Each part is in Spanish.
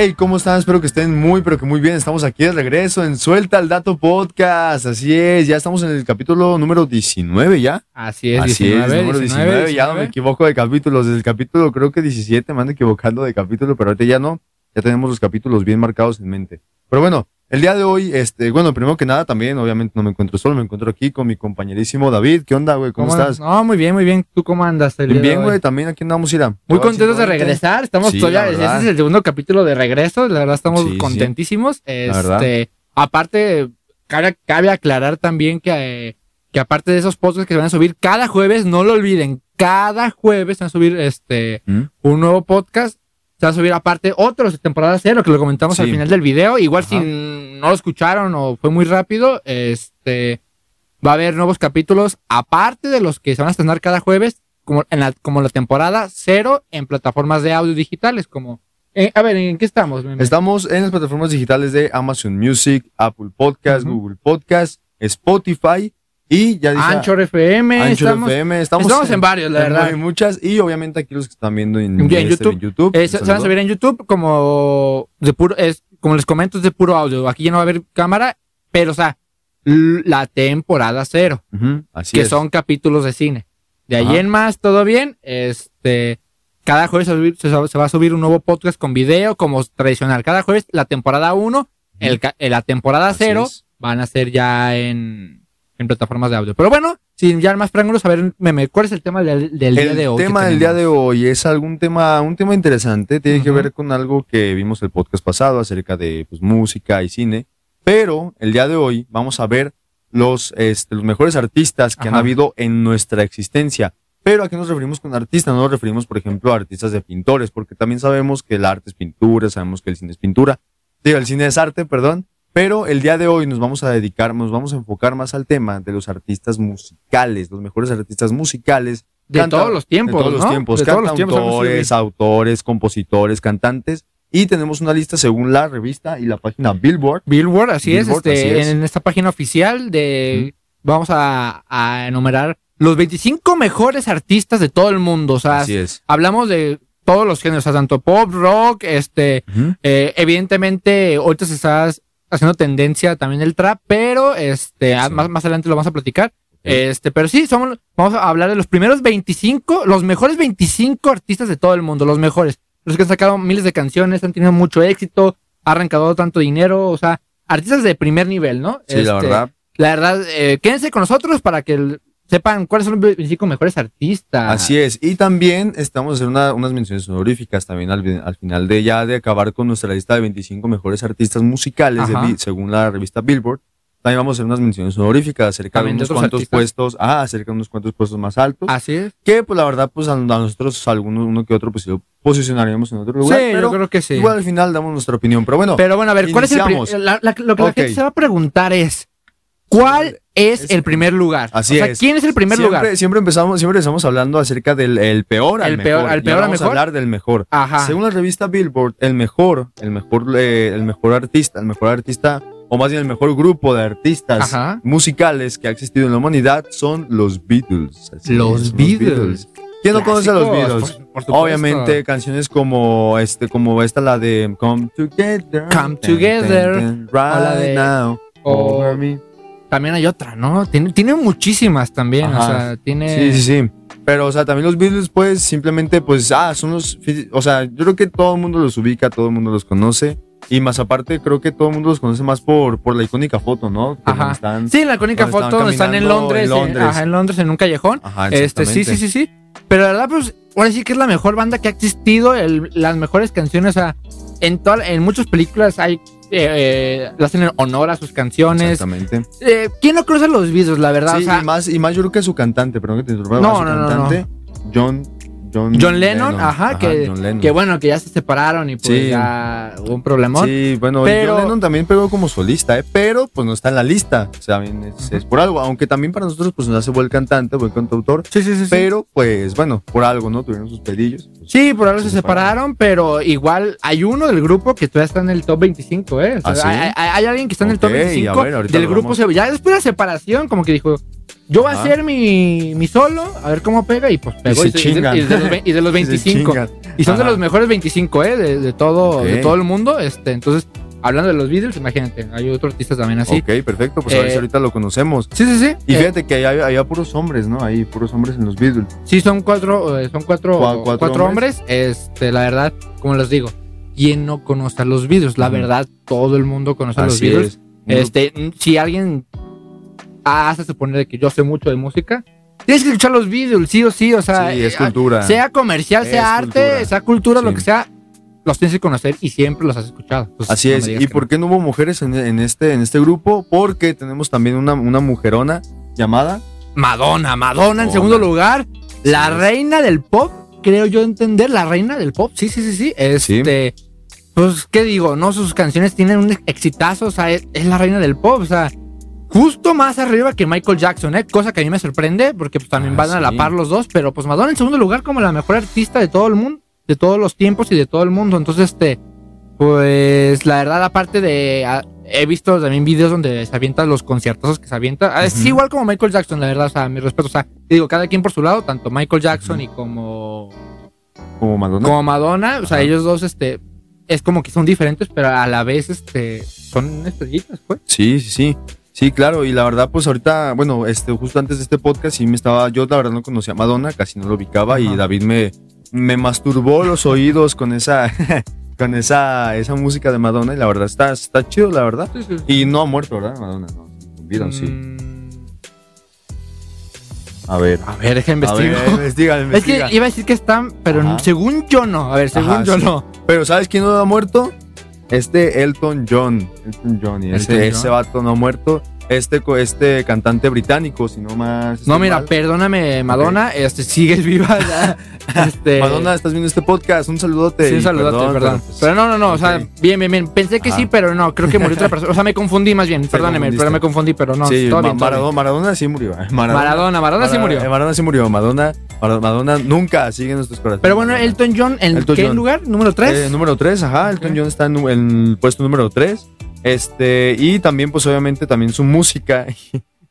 Hey, ¿cómo están? Espero que estén muy, pero que muy bien. Estamos aquí de regreso en Suelta el Dato Podcast. Así es, ya estamos en el capítulo número 19 ya. Así es, Así 19, es, número 19, Ya no me equivoco de capítulos. Desde el capítulo creo que 17 me ando equivocando de capítulo, pero ahorita ya no. Ya tenemos los capítulos bien marcados en mente. Pero bueno, el día de hoy, este, bueno, primero que nada también, obviamente no me encuentro solo, me encuentro aquí con mi compañerísimo David. ¿Qué onda, güey? ¿Cómo, estás? No, muy bien, muy bien. ¿Tú cómo andas? el Bien, güey, también aquí andamos, Ira. Muy contentos de regresar. Estamos Sí, todavía, este verdad. es el segundo capítulo de regreso. La verdad, estamos Sí, sí. contentísimos. verdad. Este, aparte, cabe, cabe aclarar también que, eh, que aparte de esos podcasts que se van a subir cada jueves, no lo olviden, cada jueves se van a subir este ¿Mm? un nuevo podcast. Se va a subir aparte otros de temporada cero, que lo comentamos Sí. al final del video. Igual Ajá. si no lo escucharon o fue muy rápido, este va a haber nuevos capítulos, aparte de los que se van a estrenar cada jueves, como, en la, como la temporada cero en plataformas de audio digitales, como... eh, a ver, ¿en qué estamos? Estamos en las plataformas digitales de Amazon Music, Apple Podcast. Google Podcast, Spotify y ya dice Anchor FM, Anchor estamos, FM. Estamos, estamos en varios, la en verdad. muchas y obviamente aquí los que están viendo en, En este, YouTube. en YouTube, eh, se, van a subir en YouTube como de puro, es, como les comento, es de puro audio. Aquí ya no va a haber cámara, pero o sea, la temporada cero. Así que es. son capítulos de cine. De ahí Ajá. en más, todo bien. Este, cada jueves se, va a subir- se- se va a subir un nuevo podcast con video, como tradicional. Cada jueves, la temporada 1, el, ca- eh, la temporada Así 0, es. van a ser ya en, en plataformas de audio. Pero bueno, sin ya más preámbulos, a ver, meme, ¿cuál es el tema del, del día el de hoy? que tema del día de hoy es algún tema, un tema interesante, tiene que ver con algo que vimos el podcast pasado acerca de pues, música y cine, pero el día de hoy vamos a ver los, este, los mejores artistas que han habido en nuestra existencia. Pero ¿a qué nos referimos con artistas? No nos referimos, por ejemplo, a artistas de pintores, porque también sabemos que el arte es pintura, sabemos que el cine es pintura, digo, el cine es arte, perdón, pero el día de hoy nos vamos a dedicar, nos vamos a enfocar más al tema de los artistas musicales, los mejores artistas musicales De canta- todos los tiempos, de todos los tiempos, De todos los tiempos, vamos a cantautores, autores, compositores, cantantes. Y tenemos una lista según la revista y la página Billboard. Billboard, así Billboard, es, este, así es. en esta página oficial de vamos a, a enumerar los 25 mejores artistas de todo el mundo, o sea, Así es. hablamos de todos los géneros, o sea, tanto pop, rock, este, eh, evidentemente ahorita se está haciendo tendencia también el trap, pero este, a- Sí. más, más adelante lo vamos a platicar. Este, pero sí, somos, vamos a hablar de los primeros 25, los mejores 25 artistas de todo el mundo, los mejores. Los que han sacado miles de canciones, han tenido mucho éxito, han arrancado tanto dinero, o sea, artistas de primer nivel, ¿no? Sí, la Este, verdad. La verdad, eh, quédense con nosotros para que el- sepan cuáles son los 25 mejores artistas. Así es. Y también estamos haciendo una- unas menciones honoríficas también al, al final de ya de acabar con nuestra lista de 25 mejores artistas musicales de según la revista Billboard. También vamos a hacer unas menciones honoríficas acerca También de unos cuantos artistas. puestos, ah, acerca de unos cuantos puestos más altos. Así es. Que pues la verdad, pues a, a nosotros, algunos, uno que otro, pues lo posicionaríamos en otro lugar. sí, pero yo creo que sí. igual al final damos nuestra opinión. Pero bueno, Pero bueno, a ver, ¿cuál es el la- la- Lo que la gente se va a preguntar es, ¿cuál es, Es- el primer lugar? Así o sea, es. ¿quién es el primer siempre, lugar? Siempre empezamos, siempre empezamos hablando acerca del el peor al El peor- mejor. al Y peor al mejor. a hablar del mejor. Ajá. Según la revista Billboard, el mejor, el mejor, eh, el mejor artista, el mejor artista, o más bien el mejor grupo de artistas Ajá. musicales que ha existido en la humanidad son los Beatles. Los es, Beatles. ¿Quién no conoce a los Beatles? por- por supuesto. Obviamente canciones como este, como esta la de Come Together, Come Together, right o la de- now, o- over me. También hay otra, ¿no? Tiene, tiene muchísimas también, o Ajá. sea, tiene... Sí, sí, sí. Pero, o sea, también los Beatles, pues, simplemente, pues, ah, son los. O sea, yo creo que todo el mundo los ubica, todo el mundo los conoce. Y más aparte, creo que todo el mundo los conoce más por, por la icónica foto, ¿no? Ajá. donde están- Sí, la icónica estaban foto donde están en Londres, en en Londres. ajá, en Londres, en un callejón. Ajá, Este, sí, sí, sí, sí. Pero la verdad, pues, ahora sí que es la mejor banda que ha existido, el- las mejores canciones, o sea, en, toda- en muchas películas hay, eh, eh, le hacen honor a sus canciones. Exactamente. Eh, ¿Quién no conoce a los Beatles, la verdad? Sí, o sea, y, más, y más yo creo que su cantante, perdón que te interrumpa. No, su no, no, cantante, John, John, John Lennon, ajá, que, John Lennon. que bueno, que ya se separaron y pues Sí. ya hubo un problemón. Sí, bueno, Pero- John Lennon también pegó como solista, ¿eh? pero pues no está en la lista. O sea, bien, es, es por algo. Aunque también para nosotros pues nos hace buen cantante, buen cantautor. Sí, sí, sí. sí. Pero pues bueno, por algo, ¿no? Tuvieron sus pedillos. pues, Sí, por algo se se separaron, pero igual hay uno del grupo que todavía está en el top 25, ¿eh? O sea, ¿Ah, sí? hay, hay- hay alguien que está en el top Ok, a 25 ver, ahorita del grupo. se- Ya después de la separación, como que dijo, yo voy a hacer mi, mi solo, a ver cómo pega, y pues pegó. se Y, de- y de los, y de los se 25. chingan. Y son de los mejores 25, ¿eh? De, de todo, de todo el mundo. Este, entonces, hablando de los Beatles, imagínate, hay otro artista también así. Ok, perfecto, pues a ver Eh, si ahorita lo conocemos. Sí, sí, sí. Y Eh, fíjate que hay, había puros hombres, ¿no? Hay puros hombres en los Beatles. Sí, son cuatro, eh, son cuatro, Cua- cuatro cuatro, hombres. Este, la verdad, como les digo, ¿quién no conoce a los Beatles? La verdad, todo el mundo conoce a los Beatles. es. Este, si alguien hace suponer de que yo sé mucho de música, tienes que escuchar los Beatles, sí o sí, o sea, sí, es cultura. sea comercial, Es sea arte, cultura. sea cultura, lo Sí. que sea, los tienes que conocer y siempre los has escuchado. Entonces, Así no es. ¿Y por qué no hubo mujeres en, en este, en este grupo? Porque tenemos también una, una mujerona llamada. no. Madonna, Madonna en segundo lugar, la es. reina del pop, creo yo entender, la reina del pop, sí, sí, sí, sí, este... Pues, ¿qué digo? No, sus canciones tienen un exitazo, o sea, es, es la reina del pop, o sea, justo más arriba que Michael Jackson, ¿eh? Cosa que a mí me sorprende, porque pues también Ah, van a la par los dos, pero pues Madonna en segundo lugar como la mejor artista de todo el mundo, de todos los tiempos y de todo el mundo. Entonces, este, pues la verdad, aparte de, ah, he visto también videos donde se avientan los conciertos que se avienta. Ah, Es igual como Michael Jackson, la verdad, o sea, mi respeto, o sea, digo, cada quien por su lado, tanto Michael Jackson y como Como Madonna. como Madonna, o sea, ellos dos, este, es como que son diferentes, pero a la vez, este, son estrellitas, pues. Sí, sí, sí. Sí, claro. Y la verdad, pues ahorita, bueno, este, justo antes de este podcast, sí me estaba. Yo la verdad no conocía a Madonna, casi no lo ubicaba. Y. David me, me masturbó los oídos con esa. con esa, esa música de Madonna. Y la verdad está, está chido, la verdad. Y no ha muerto, ¿verdad? Madonna, no. Vida, sí. Mm, A ver. A ver, investigo. ver, investiga, es que iba a decir que están, pero Ajá. según yo no. A ver, según Ajá, yo sí. no. Pero ¿sabes quién no ha muerto? Este Elton John. Elton John. Y ese, Elton ese John. vato no muerto. Este, este cantante británico, si no más. No, estoy mira, mal. perdóname, Madonna, este, sigues viva. este, Madonna, estás viendo este podcast. Un saludote. Sí, un saludote, perdón, perdón. pero, Pero, pues, no, no, no, o sea, bien, bien, bien. Pensé que sí, pero no, creo que murió otra persona. O sea, me confundí más bien. Perdóneme, confundiste. pero me confundí, pero no. sí, todo Ma- bien, todo Maradona, bien. Maradona sí murió. eh. Maradona, Maradona sí murió. eh, Maradona sí murió. Madonna, Madonna nunca sigue en nuestros corazones. Pero bueno. Elton John, ¿en Elton qué John. lugar? ¿Número 3? Eh, número 3, ajá. Elton Ok. John está en el puesto número 3. Este, y también, pues obviamente, también su música.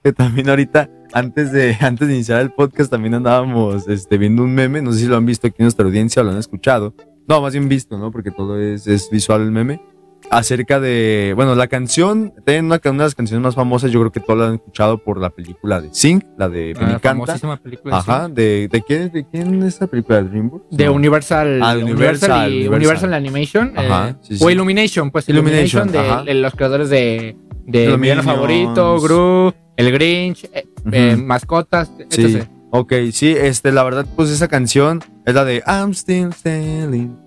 Que también ahorita, antes de, antes de iniciar el podcast, también andábamos este, viendo un meme. No sé si lo han visto aquí en nuestra audiencia o lo han escuchado. No, más bien visto, ¿no? Porque todo es, es visual el meme. Acerca de, bueno, la canción, tiene una, una de las canciones más famosas, yo creo que todos la han escuchado por la película de Sing, la de Ah, famosísima película. Ajá, de, de, quién, ¿de quién es esa película? ¿De DreamWorks? De No. Universal, Ah, Universal, Universal, y Universal. Universal Animation. Ajá, eh, sí, sí. O Illumination, pues Illumination, Illumination, de, los creadores de, de Mi. Favorito, Gru, El Grinch, eh, eh, mascotas, Sí. etc. Ok, sí, este, la verdad, pues esa canción es la de I'm still standing.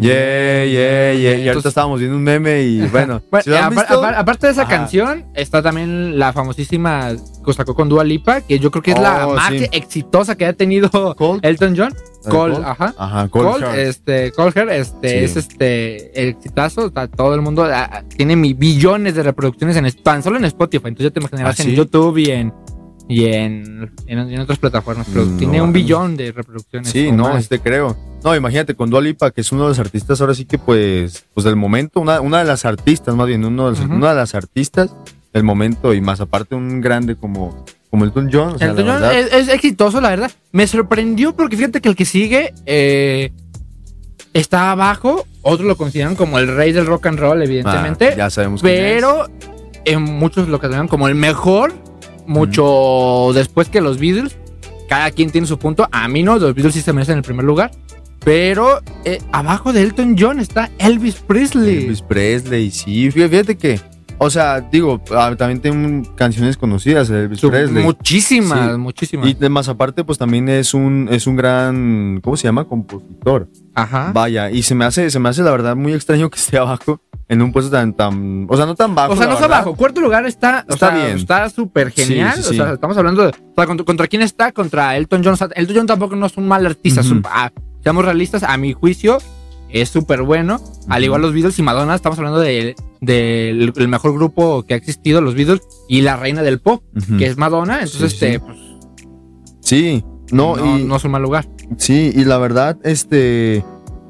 Yeah, yeah, yeah. Y ahorita estábamos viendo un meme y bueno, Bueno, ¿sí lo han apar- visto? apar- aparte de esa Ajá. canción, está también la famosísima que sacó con Dua Lipa, que yo creo que es la Oh, más sí. exitosa que ha tenido Cold. Elton John. ¿La de Cole, Cold? ajá. Ajá, Cold. Cold, este, Cold Heart, este, Sí. es este, el exitazo, está todo el mundo, ah, ah, tiene mi billones de reproducciones en, tan solo en Spotify, entonces ya te imaginarás ¿Ah, en sí? YouTube y en, y en, en, en otras plataformas, pero Mm, tiene un billón de reproducciones. Sí, no, más. este creo. No, imagínate con Dua Lipa, que es uno de los artistas ahora sí que pues, pues del momento, una, una de las artistas, más bien, uno de los- una de las artistas del momento y más aparte un grande como, como Elton John. O sea, Elton John es, es exitoso, la verdad. Me sorprendió porque fíjate que el que sigue eh, está abajo. Otros lo consideran como el rey del rock and roll, evidentemente. ah, ya sabemos pero en muchos lo consideran como el mejor. Mucho después que los Beatles. Cada quien tiene su punto. A mí no, los Beatles sí se merecen el primer lugar. Pero eh, abajo de Elton John está Elvis Presley. Elvis Presley, sí. Fíjate, fíjate que, o sea, digo, ah, también tiene canciones conocidas Elvis Presley. muchísimas, Sí. muchísimas. Y más aparte, pues también es un, es un gran, ¿cómo se llama? Compositor. Ajá. Vaya, y se me hace, se me hace la verdad muy extraño que esté abajo en un puesto tan, tan, o sea, no tan bajo. O sea, no está abajo. Cuarto lugar está, o Está sea, bien. Está súper genial. Sí, sí, sí. O sea, estamos hablando de. O sea, contra, ¿contra quién está? Contra Elton John. Elton John tampoco no es un mal artista. es un- Ujú. ah, seamos realistas, a mi juicio, es súper bueno. Al igual los Beatles y Madonna, estamos hablando del de, el mejor grupo que ha existido, los Beatles, y la reina del pop, que es Madonna. Entonces, Sí, sí. este, pues, Sí, no, no, y, no es un mal lugar. sí, y la verdad, este,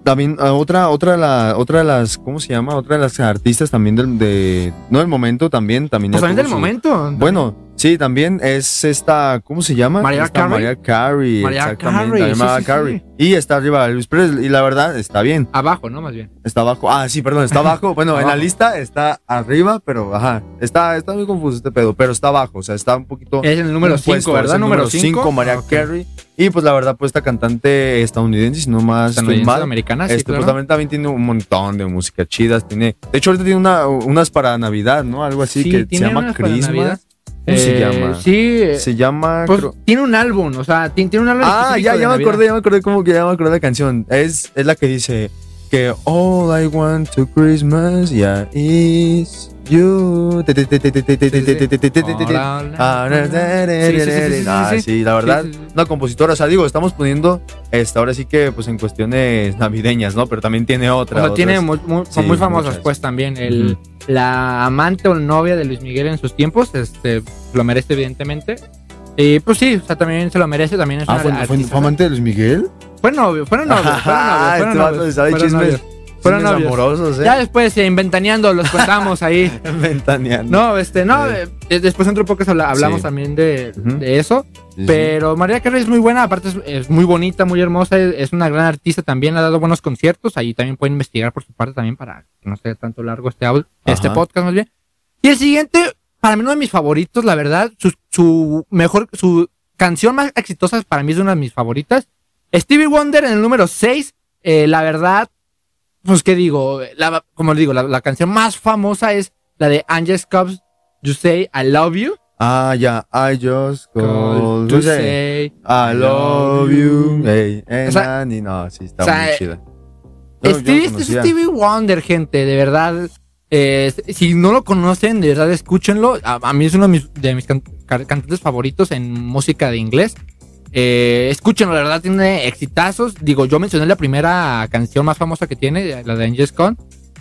también, ah, otra, otra de la, otra de las, ¿cómo se llama? Otra de las artistas también del, de, no del momento también, también. Pues también del su- momento. Bueno, Sí, también es esta, ¿cómo se llama? Esta Carey. Mariah Carey, exactamente. Carey, sí, sí, Carey. sí. Y está arriba Elvis Presley, y la verdad está bien. Abajo, ¿no? Más bien. Está abajo. Ah, sí, perdón, está abajo. Bueno, en la lista está arriba, pero ajá. Está, está muy confuso este pedo, pero está abajo. O sea, está un poquito. Es el número un 5, puesto, es ¿verdad? el Número número 5, 5. Mariah Carey. Y pues la verdad, pues esta cantante estadounidense, si no más mal. americana, sí, este, claro. pues también, también tiene un montón de música chidas. Tiene, de hecho, ahorita tiene una, unas para Navidad, ¿no? Algo así Sí, que se llama Christmas. ¿Cómo eh, se llama? Sí. Eh, se llama. Pues, creo... tiene un álbum, o sea, tiene, tiene un álbum. Ah, ya, ya me acordé, ya me acordé como que ya me acordé la canción. Es, es la que dice que All I want to Christmas, yeah, is you. Ah, sí, la verdad, una compositora, o sea, digo, estamos poniendo esta ahora sí que pues en cuestiones navideñas, ¿no? Pero también tiene otra. Tiene muy, muy, son muy famosas muchas. pues también el la amante o novia de Luis Miguel en sus tiempos, este, lo merece, evidentemente. Y pues sí, o sea, también se lo merece. También es Ah, una ¿fue, fue, amante de Luis Miguel? Fue novio, fueron novios, fueron novios, fueron este novios, fueron novios. Fueron novios. amorosos, ¿eh? Ya después, eh, inventaneando, los contamos ahí. Ventaneando. No, este, no, Sí. eh, después en otro podcast habla- hablamos Sí. también de, Ujú. de eso. Sí. Pero María Carey es muy buena, aparte es, es muy bonita, muy hermosa, es, es una gran artista también, ha dado buenos conciertos, ahí también pueden investigar por su parte también para que no sea tanto largo este audio, este podcast más bien. Y el siguiente, para mí uno de mis favoritos, la verdad, su, su mejor, su canción más exitosa para mí es una de mis favoritas. Stevie Wonder en el número 6, la verdad, pues qué digo, la, como le digo, la, la canción más famosa es la de Angel Scubs, You Say I Love You. Ah, ya. I just called to say say I love you. Hey, O sea. No, sí, está o sea, muy chida. Yo Stevie, este es. Stevie Wonder, gente, de verdad. eh, si no lo conocen, de verdad escúchenlo. A, a mí es uno de mis, de mis can- car- cantantes favoritos en música de inglés. Eh, escúchenlo, de verdad tiene exitazos. Digo, yo mencioné la primera canción más famosa que tiene, la de Angels Con,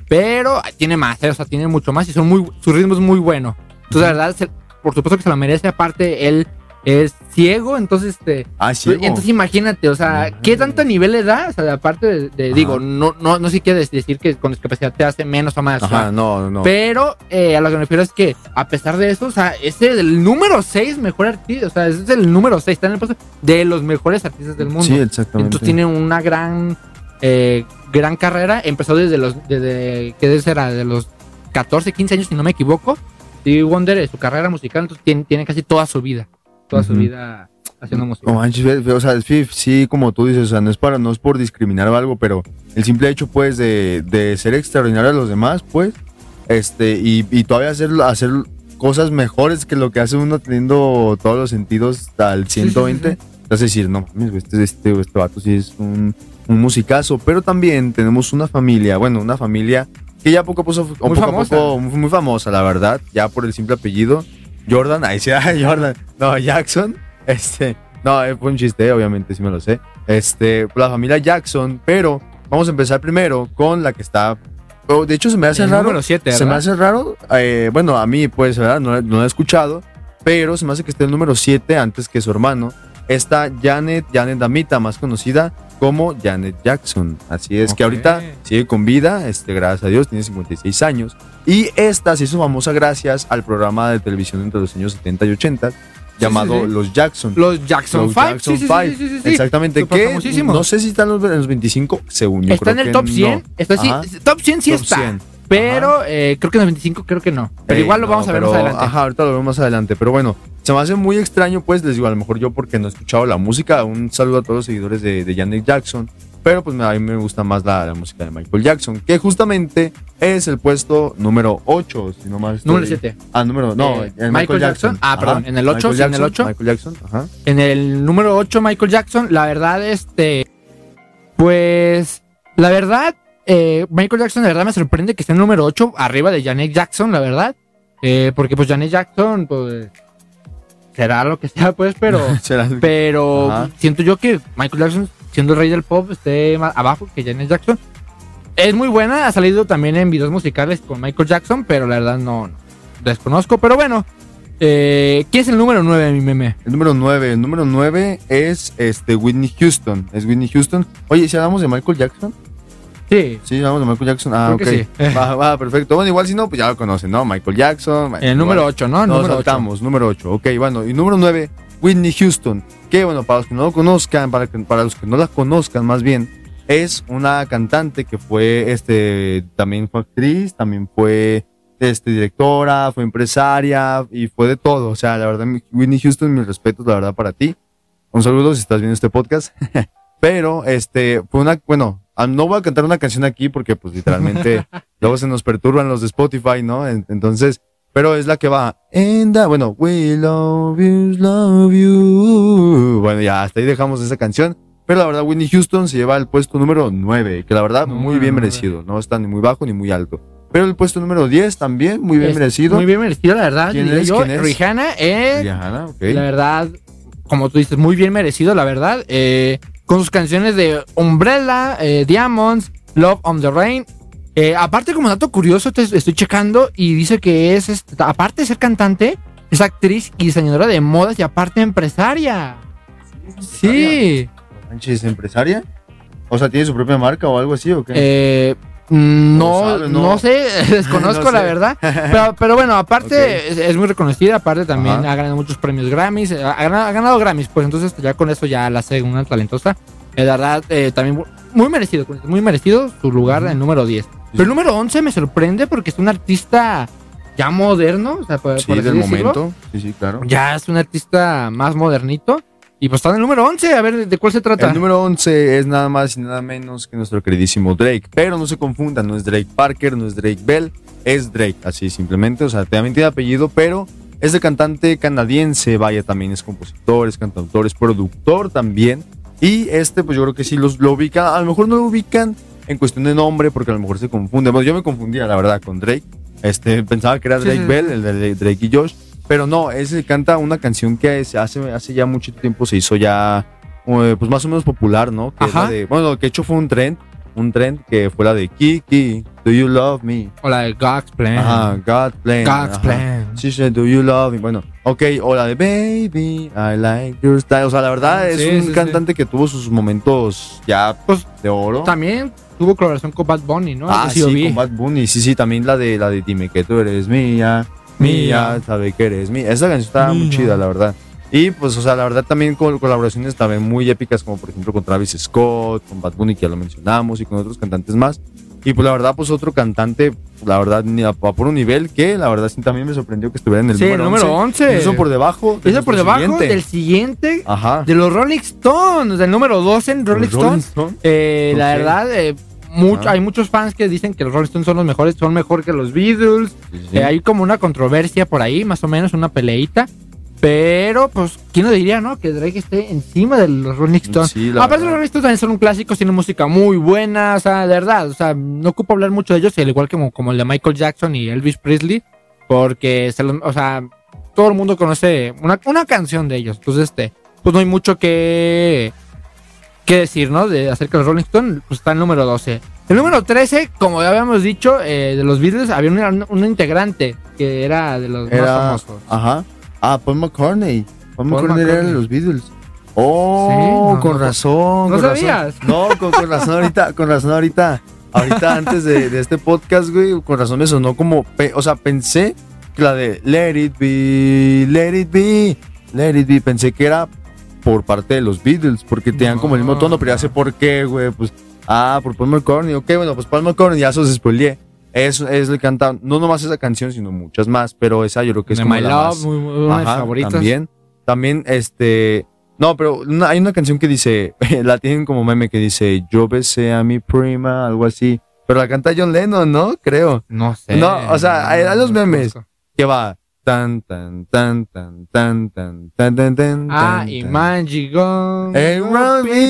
pero tiene más, eh, o sea, tiene mucho más y son muy, su ritmo es muy bueno. Entonces, la verdad, se- por supuesto que se lo merece. Aparte, él es ciego, entonces, este, Ah, sí. entonces imagínate, o sea, ¿qué tanto nivel le da? O sea, aparte de, digo, no, no, no sé quiere decir que con discapacidad te hace menos o más. o sea, Ajá, no, no. Pero eh, a lo que me refiero es que, a pesar de eso, o sea, es el número 6 mejor artista, o sea, ese es el número 6, está en el puesto de los mejores artistas del mundo. Sí, exactamente. Entonces tiene una gran, eh, gran carrera. Empezó desde los, desde, ¿qué será? De los 14, 15 años, si no me equivoco. Stevie Wonder, eh, su carrera musical, entonces tiene, tiene casi toda su vida, toda su vida haciendo música. No manches, o sea, sí, sí, como tú dices, o sea, no es para, no es por discriminar o algo, pero el simple hecho, pues, de, de ser extraordinario a los demás, pues, este, y, y todavía hacer, hacer cosas mejores que lo que hace uno teniendo todos los sentidos al Sí, sí, sí, 120. sí. Entonces decir, no mames, este, este, este vato sí es un, un musicazo, pero también tenemos una familia, bueno, una familia que ya poco a poco, poco, a famosa. poco muy, muy famosa, la verdad, ya por el simple apellido. Jordan, ahí sí, ay, Jordan, no, Jackson, este, no, eh, fue un chiste, obviamente, sí me lo sé. Este, la familia Jackson, pero vamos a empezar primero con la que está. oh, de hecho, se me hace El raro. número 7, se me hace raro. eh, bueno, a mí, pues, ¿verdad? No, no lo he escuchado, pero se me hace que esté el número 7 antes que su hermano. Está Janet, Janet Damita, más conocida como Janet Jackson. Así es que ahorita sigue con vida, este, gracias a Dios, tiene 56 años. Y esta se hizo famosa gracias al programa de televisión entre los años 70 y 80 llamado sí. Los Jackson. Los Jackson Los 5. Jackson Five. sí, sí, sí, sí. Exactamente, que no sé si están los- en los 25, según yo. Está en el top 100. no. Está, top 100 sí Top está. 100. Pero eh, creo que en el 25 creo que no. Pero Ey, igual lo no, vamos a ver pero, más adelante. Ajá, ahorita lo vemos más adelante. Pero bueno, se me hace muy extraño, pues les digo, a lo mejor yo porque no he escuchado la música. Un saludo a todos los seguidores de, de Janet Jackson. Pero pues a mí me gusta más la, la música de Michael Jackson, que justamente es el puesto número 8, si no más. Número 7. Ah, número, no, Eh, el Michael Jackson. Ah, perdón, en el ocho, Michael sí, en el Jackson, ocho. Michael Jackson, ajá. En el número 8, Michael Jackson, la verdad, este. Pues. La verdad, eh, Michael Jackson, de verdad me sorprende que esté en el número 8, arriba de Janet Jackson, la verdad. Eh, porque, pues, Janet Jackson, pues. Será lo que sea, pues, pero. Pero Ajá. siento yo que Michael Jackson, siendo el rey del pop, esté más abajo que Janet Jackson. Es muy buena, ha salido también en videos musicales con Michael Jackson, pero la verdad no, no. desconozco. Pero bueno, eh, ¿quién es el número 9 de mi meme? El número 9, el número 9 es este Whitney Houston, es Whitney Houston. Oye, si hablamos de Michael Jackson, Sí. Sí, vamos a Michael Jackson. Ah, Creo ok. que sí. Va, va, perfecto. Bueno, igual si no, pues ya lo conocen, ¿no? Michael Jackson. El número igual. 8, ¿no? El Nos número 8. saltamos, número 8. Ok, bueno. Y número 9, Whitney Houston. Que, bueno, para los que no lo conozcan, para, que- para los que no la conozcan más bien, es una cantante que fue, este, también fue actriz, también fue, este, directora, fue empresaria y fue de todo. O sea, la verdad, Whitney Houston, mis respetos, la verdad, para ti. Un saludo si estás viendo este podcast. Pero, este, fue una, bueno, no voy a cantar una canción aquí porque, pues, literalmente, luego se nos perturban los de Spotify, ¿no? En- Entonces, pero es la que va. And I- bueno, we love you, love you. Bueno, ya hasta ahí dejamos esa canción. Pero la verdad, Whitney Houston se lleva el puesto número 9, que la verdad, muy bien merecido. No está ni muy bajo ni muy alto. Pero el puesto número 10 también, muy bien Es merecido. Muy bien merecido, la verdad. ¿Quién es? yo. ¿Quién es? Rihanna es, Rihanna, ok. la verdad, como tú dices, muy bien merecido, la verdad. Eh, con sus canciones de Umbrella, eh, Diamonds, Love on the Rain. Eh, aparte, como dato curioso, te estoy checando y dice que es, aparte de ser cantante, es actriz y diseñadora de modas y aparte empresaria. Sí. Manches, ¿empresaria? O sea, ¿tiene su propia marca o algo así o qué? Eh, no, No no. no. sé, desconozco No la verdad. Pero, pero bueno, aparte es, es muy reconocida, aparte también Ajá. ha ganado muchos premios Grammys, eh, ha ganado, ha ganado Grammys, pues entonces ya con eso ya la hace una talentosa. Eh, la verdad, eh, también mu- muy merecido, muy merecido su lugar en número 10. Pero el número 11 me sorprende porque es un artista ya moderno, o sea, por, sí, por así del decirlo. momento. Sí, sí, claro. Ya es un artista más modernito. Y pues está en el número 11, a ver, ¿de cuál se trata? El número 11 es nada más y nada menos que nuestro queridísimo Drake. Pero no se confundan, no es Drake Parker, no es Drake Bell, es Drake, así simplemente. O sea, también tiene apellido, pero es de cantante canadiense. Vaya, también es compositor, es cantautor, es productor también. Y este, pues yo creo que sí los, lo ubican. A lo mejor no lo ubican en cuestión de nombre, porque a lo mejor se confunde. Bueno, yo me confundía, la verdad, con Drake. Este, pensaba que era Sí, Drake sí. Bell, el de Drake y Josh. Pero no, ese canta una canción que se hace, hace ya mucho tiempo se hizo ya, eh, pues más o menos popular, ¿no? Que es Ajá. de- bueno, que de hecho fue un trend, un trend que fue la de Kiki, Do You Love Me? O la de God's Plan. Ajá, God Plan. God's ajá. Plan. She said, Do You Love Me? Bueno, ok, o la de Baby, I Like Your Style. O sea, la verdad es Sí, un sí, sí. cantante que tuvo sus momentos ya Pues, de oro. También tuvo colaboración con Bad Bunny, ¿no? Ah, sí, con Bad Bunny. Sí, sí, también la de la de Dime que tú eres mía, mía, sabe que eres mía. Esa canción estaba muy Mía. chida, la verdad. Y pues, o sea, la verdad también con colaboraciones también muy épicas, como por ejemplo con Travis Scott, con Bad Bunny, que ya lo mencionamos, y con otros cantantes más. Y pues la verdad, pues otro cantante, la verdad, a, por un nivel que la verdad sí también me sorprendió que estuviera en el Sí, número, número 11. Eso por debajo. de Eso por debajo siguiente. del siguiente Ajá. de los Rolling Stones, del número 12 en Rolling Rolling Stones. Stones. Eh, La Ok. verdad, eh, mucho- Ah. hay muchos fans que dicen que los Rolling Stones son los mejores, son mejor que los Beatles. Sí, sí. Eh, hay como una controversia por ahí, más o menos, una peleita. Pero, pues, ¿quién lo diría, no? Que Drake esté encima de los Rolling Stones. Sí, la Aparte, verdad. los Rolling Stones también son un clásico, tienen música muy buena, o sea, de verdad, o sea, no ocupo hablar mucho de ellos, al igual que como, como el de Michael Jackson y Elvis Presley, porque, se los- o sea, todo el mundo conoce una, una canción de ellos. Entonces, este, pues no hay mucho que, que decir, ¿no? De acerca de los Rolling Stones, pues está el número 12. El número 13, como ya habíamos dicho, eh, de los Beatles había un, un integrante que era de los Era, más famosos. ajá. Ah, Paul McCartney. Paul, Paul McCartney era de McCartney. los Beatles. Oh, Sí, no, con no, razón. ¿no con razón. sabías? No, con, con razón ahorita, con razón ahorita. Ahorita antes de, de este podcast, güey, con razón me sonó como, pe- o sea, pensé que la de Let It Be, Let It Be, Let It Be, pensé que era por parte de los Beatles, porque tenían como el mismo tono, pero ya sé por qué, güey, pues, ah, por Paul McCartney, ok, bueno, pues Paul McCartney, ya se os spoileé. Es, es el cantante, no nomás esa canción, sino muchas más, pero esa yo creo que es de como My la Love, más- muy, muy- Ajá, favoritas. También, también, este. No, pero una- hay una canción que dice, la tienen como meme que dice, yo besé a mi prima, algo así. Pero la canta John Lennon, ¿no? Creo. No sé. No, o sea, hay- hay los no memes. Que va. Tan, tan, tan, tan, tan, tan, tan, tan, tan. Ah, y.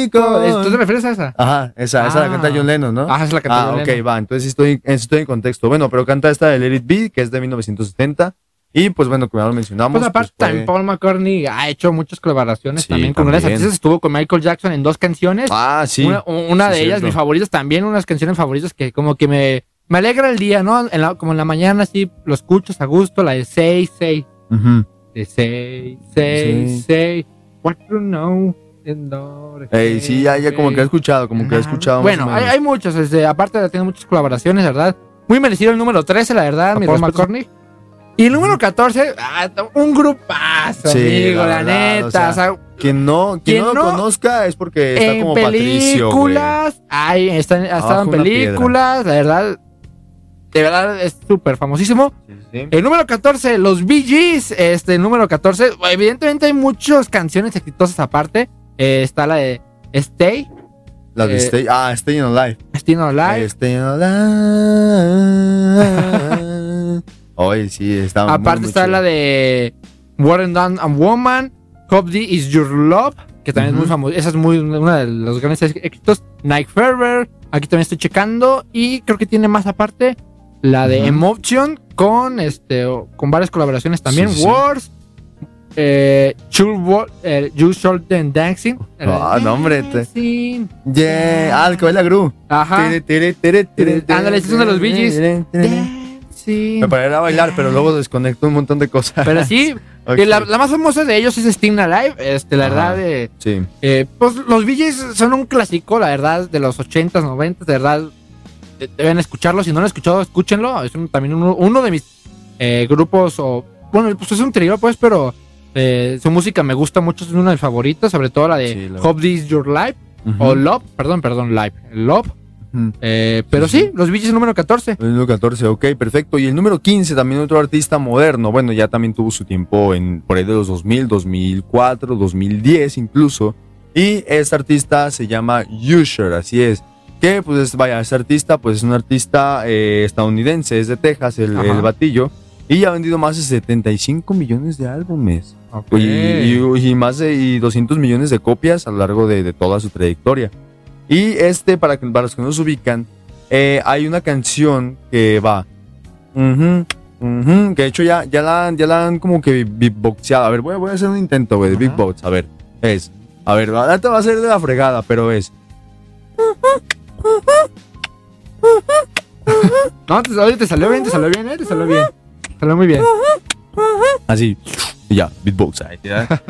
¿Tú te refieres a esa? Ajá, esa, esa la Ah. canta John Lennon, ¿no? Ah, es la canta Ah, John ok, Lennon. va. Entonces estoy, estoy en contexto. Bueno, pero canta esta de Let It Be, que es de 1970. Y pues bueno, como ya lo mencionamos. Pues aparte, pues, también fue- Paul McCartney ha hecho muchas colaboraciones Sí, también con también. artistas. Estuvo con Michael Jackson en dos canciones. Ah, sí. una una sí, de ellas, cierto. mis favoritas, también unas canciones favoritas que como que me, me alegra el día, ¿no? En la- como en la mañana, así lo escuchas a gusto, la de 6, 6. Ujú. De 6, 6, Sí. 6. What you know. Ey, sí, ya, ya como que he escuchado, como que he escuchado. Bueno, hay, hay, muchos, este, aparte tiene muchas colaboraciones, ¿verdad? Muy merecido el número 13, la verdad, mi Paul McCartney. Y el número 14, ah, un grupazo, amigo, la, neta. O sea, quien no, quien, no, lo conozca es porque está como Patricio. películas, ay, está, ha estado en películas, la verdad. De verdad es súper famosísimo. El número 14, los Bee Gees. Este, el número 14, evidentemente hay muchas canciones exitosas aparte. Eh, está la de Stay. La de eh, Stay. Ah, Staying Alive. Staying Alive. Staying Alive. Oye, sí, está Aparte está la de Warren Down and Woman. Hope D is Your Love. Que también es muy famosa. Esa es muy una de los grandes éxitos. Night Fervor. Aquí también estoy checando. Y creo que tiene más aparte. La de Emotion con este con varias colaboraciones también. Wars. Eh, eh, You Short Dancing. Ah, no, hombre. Yeah. Ah, el baila Gru. Ajá. Ándale, es uno de los BGs. Me paré a bailar, pero luego desconectó un montón de cosas. Pero sí, la, más famosa de ellos es Steam Alive. Este, la verdad, de, sí. Eh, pues los BGs son un clásico, la verdad, de los 80s, 90s, de verdad. Deben escucharlo. Si no lo han escuchado, escúchenlo. Es también uno, de mis eh, grupos, o bueno, pues es un trío, pues, pero eh, su música me gusta mucho, es una de mis favoritas, sobre todo la de Hope This Your Life, o Love, perdón, perdón, Life, Love. Eh, pero sí, los Bee número 14. El número 14, ok, perfecto. Y el número 15, también otro artista moderno. Bueno, ya también tuvo su tiempo en por ahí de los 2000, 2004, 2010 incluso. Y este artista se llama Usher, así es. Que, pues, vaya, este artista, pues es un artista eh, estadounidense, es de Texas, el, el batillo. Y ha vendido más de 75 millones de álbumes. Y, más de 200 millones de copias a lo largo de, toda su trayectoria. Y este, para, que, para los que no se ubican, eh, hay una canción que va. que de hecho ya, ya, la, ya la han como que beatboxeado. A ver, voy, voy a hacer un intento, güey, de beatbox. A ver, es. A ver, te va a ser de la fregada, pero es. No, te, te salió bien, te salió bien, eh, te salió bien. Salió muy bien. Así. Y ya, beatbox.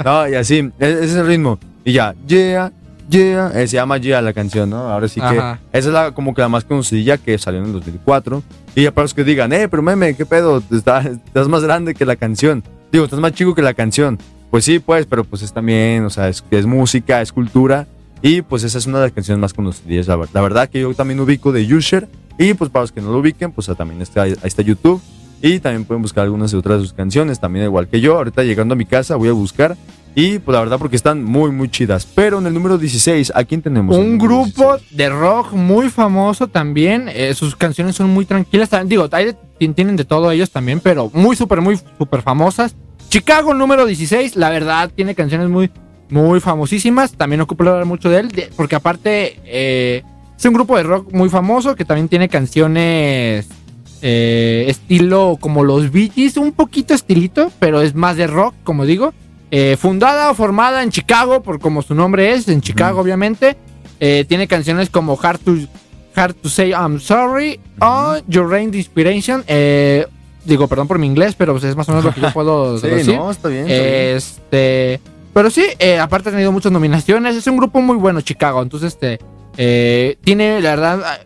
No, y así, e-, ese es el ritmo. Y ya, yeah, yeah. Eh, se llama Yeah la canción, ¿no? Ahora sí que. Esa es la, como que la más conocida que salió en el 2004. Y ya para los que digan, eh, pero meme, ¿qué pedo? Estás, estás más grande que la canción. Digo, estás más chico que la canción. Pues sí, pues, pero pues es también, o sea, es, es música, es cultura. Y pues esa es una de las canciones más conocidas. La, la verdad que yo también ubico de Usher. Y pues para los que no lo ubiquen, pues también está, ahí está YouTube. Y también pueden buscar algunas de otras de sus canciones, también igual que yo. Ahorita llegando a mi casa voy a buscar. Y pues la verdad porque están muy, muy chidas. Pero en el número 16, ¿a quién tenemos? Un grupo de rock muy famoso también. Eh, sus canciones son muy tranquilas. Digo, tienen de todo ellos también, pero muy, súper, muy, súper famosas. Chicago, número 16, la verdad tiene canciones muy, muy famosísimas. También ocupo hablar mucho de él, porque aparte eh, es un grupo de rock muy famoso que también tiene canciones eh, estilo como los Bee un poquito estilito, pero es más de rock, como digo. Eh, fundada o formada en Chicago, por como su nombre es, en Chicago obviamente. Eh, tiene canciones como Hard to, Hard to Say I'm Sorry o Your Rain Inspiration. digo, perdón por mi inglés, pero pues, es más o menos lo que yo puedo decir. No, está bien, Este, pero sí, aparte ha tenido muchas nominaciones. Es un grupo muy bueno, Chicago. Entonces, este, tiene, la verdad,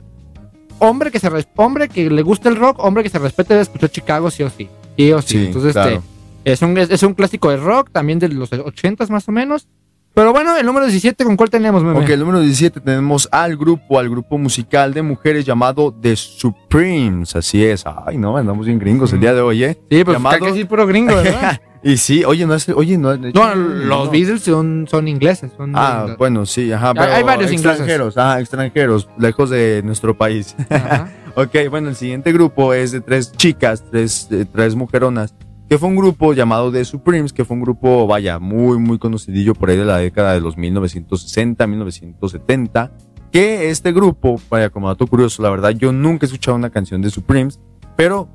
hombre que se hombre que le gusta el rock, hombre que se respete debe escuchar Chicago sí o sí. Sí o sí. Entonces, este, es, un, es, un clásico de rock, también de los 80 más o menos. Pero bueno, el número 17, ¿con cuál tenemos, meme? Ok, el número 17 tenemos al grupo, al grupo musical de mujeres llamado The Supremes. Así es. Ay, no, andamos bien gringos el día de hoy, ¿eh? Sí, pues llamado... que puro gringo, ¿verdad? Y sí, oye, no es, oye, no, no los Beatles son, son ingleses. Son ah, bueno, sí, ajá. Pero hay varios extranjeros, ajá, extranjeros, lejos de nuestro país. ok, bueno, el siguiente grupo es de tres chicas, tres, tres mujeronas, que fue un grupo llamado The Supremes, que fue un grupo, vaya, muy, muy conocidillo por ahí de la década de los 1960, 1970. Que este grupo, vaya, como dato curioso, la verdad, yo nunca he escuchado una canción de Supremes, pero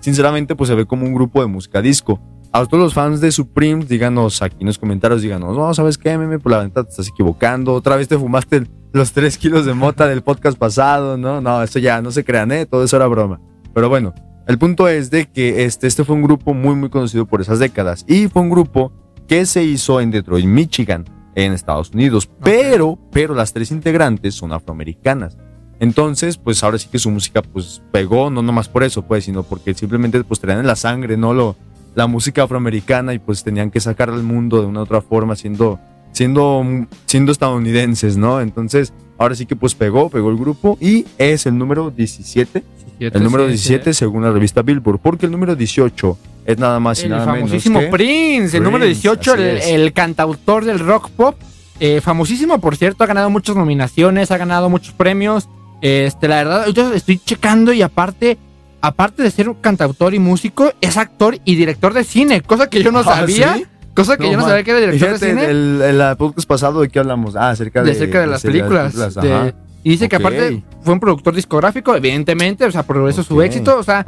sinceramente, pues se ve como un grupo de música disco a todos los fans de Supreme, díganos aquí en los comentarios, díganos, no, ¿sabes qué, meme? Por la venta te estás equivocando. Otra vez te fumaste los 3 kilos de mota del podcast pasado, ¿no? No, eso ya, no se crean, ¿eh? Todo eso era broma. Pero bueno, el punto es de que este, este fue un grupo muy, muy conocido por esas décadas. Y fue un grupo que se hizo en Detroit, Michigan. en Estados Unidos. Pero, pero las tres integrantes son afroamericanas. Entonces, pues ahora sí que su música pues pegó, no nomás por eso, pues, sino porque simplemente pues traían en la sangre, ¿no? Lo, la música afroamericana y pues tenían que sacar al mundo de una u otra forma siendo, siendo, siendo estadounidenses, ¿no? Entonces, ahora sí que pues pegó, pegó el grupo y es el número 17. el número 17 según la revista Billboard, porque el número 18 es nada más y el nada menos famosísimo Prince, el número Prince, 18, el, cantautor del rock pop. eh, famosísimo, por cierto, ha ganado muchas nominaciones, ha ganado muchos premios. Este, la verdad, yo estoy checando y aparte, aparte de ser un cantautor y músico, es actor y director de cine, cosa que yo no Ah, sabía. ¿sí? Cosa que No, yo no sabía que era director Fíjate, de cine. El, el, el podcast pasado de qué hablamos? Ah, acerca de, de cerca de las películas. de- y dice que aparte fue un productor discográfico, evidentemente, o sea, por eso su éxito. O sea,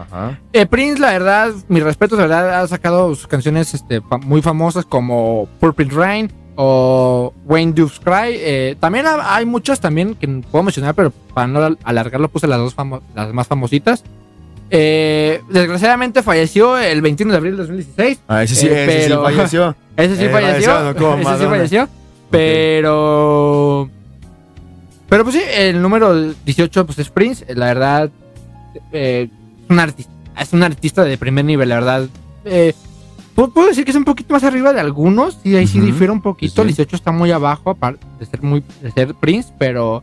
eh, Prince, la verdad, mi respeto, la verdad, ha sacado sus canciones este, fa- muy famosas como Purple Rain o Wayne Doves Cry. Eh, también ha- hay muchas también que puedo mencionar, pero para no al- alargarlo puse las dos las más famositas. Eh, desgraciadamente falleció el 21 de abril de 2016. Ah, ese sí, Eh, ese sí falleció. Ese sí Eh, falleció. no ese sí falleció. Pero. Pero pues sí, el número 18 pues es Prince. La verdad, eh, es, un artista, es un artista de primer nivel, la verdad. Puedo, decir que es un poquito más arriba de algunos. Y ahí sí Ujú. difiere un poquito. Sí. El 18 está muy abajo, aparte de ser, muy, de ser Prince, pero.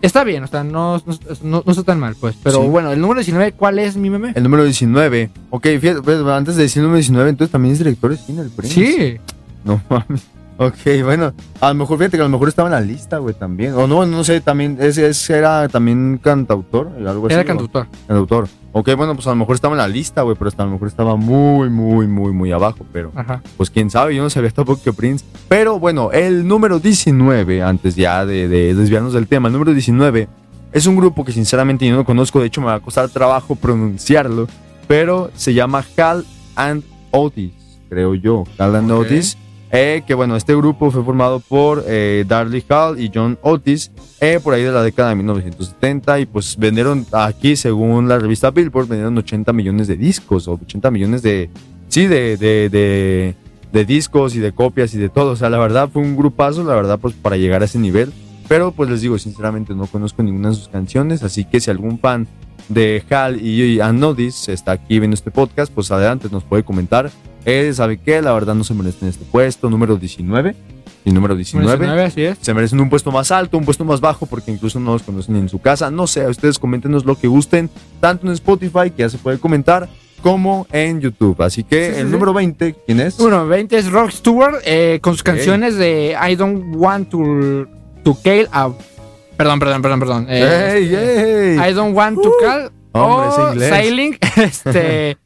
Está bien, o sea, no, no, no- no está tan mal, pues. Pero Sí. bueno, el número 19, ¿cuál es mi meme? El número 19. Ok, fíjate, pues, antes de decir el número 19, entonces también es director de cine, el Prince. Sí. No mames. Ok, bueno, a lo mejor fíjate que a lo mejor estaba en la lista, güey, también. O no, no sé, también, ese, ese era también cantautor, algo así. Era cantautor. Cantautor. Ok, bueno, pues a lo mejor estaba en la lista, güey, pero hasta a lo mejor estaba muy, muy, muy, muy abajo, pero Ajá. pues quién sabe, yo no sabía tampoco que Prince. Pero bueno, el número 19, antes ya de, de desviarnos del tema, el número 19 es un grupo que sinceramente yo no conozco, de hecho me va a costar trabajo pronunciarlo, pero se llama Hal and Otis, creo yo, Hal and Ok. Otis. Eh, que bueno, este grupo fue formado por eh, Darley Hall y John Otis eh, por ahí de la década de 1970 y pues vendieron aquí, según la revista Billboard, vendieron 80 millones de discos o 80 millones de, sí, de, de, de, discos y de copias y de todo. O sea, la verdad fue un grupazo, la verdad, pues para llegar a ese nivel. Pero pues les digo, sinceramente no conozco ninguna de sus canciones, así que si algún fan de Hal y Anodis está aquí viendo este podcast, pues adelante nos puede comentar. Eh, ¿Sabe qué? La verdad no se merecen este puesto, número 19. Y número 19. 19, así es. Se merecen un puesto más alto, un puesto más bajo, porque incluso no los conocen en su casa. No sé, ustedes coméntenos lo que gusten, tanto en Spotify, que ya se puede comentar, como en YouTube. Así que Sí, el sí. número 20, ¿quién es? Bueno, 20 es Rock Stewart eh, con sus canciones de I Don't Want to, to Kill a. Perdón, perdón, perdón, perdón. eh, ¡Ey, ey! I Don't Want to Uh, Kill. hombre, es o. Sailing. Este.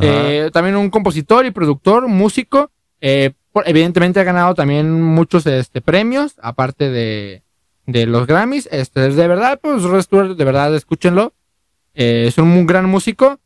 Eh, también un compositor y productor, músico. eh, por- evidentemente ha ganado también muchos este, premios, aparte de, de los Grammys. Este, de verdad, pues Rod Stewart, de verdad, escúchenlo. Eh, es un muy gran músico.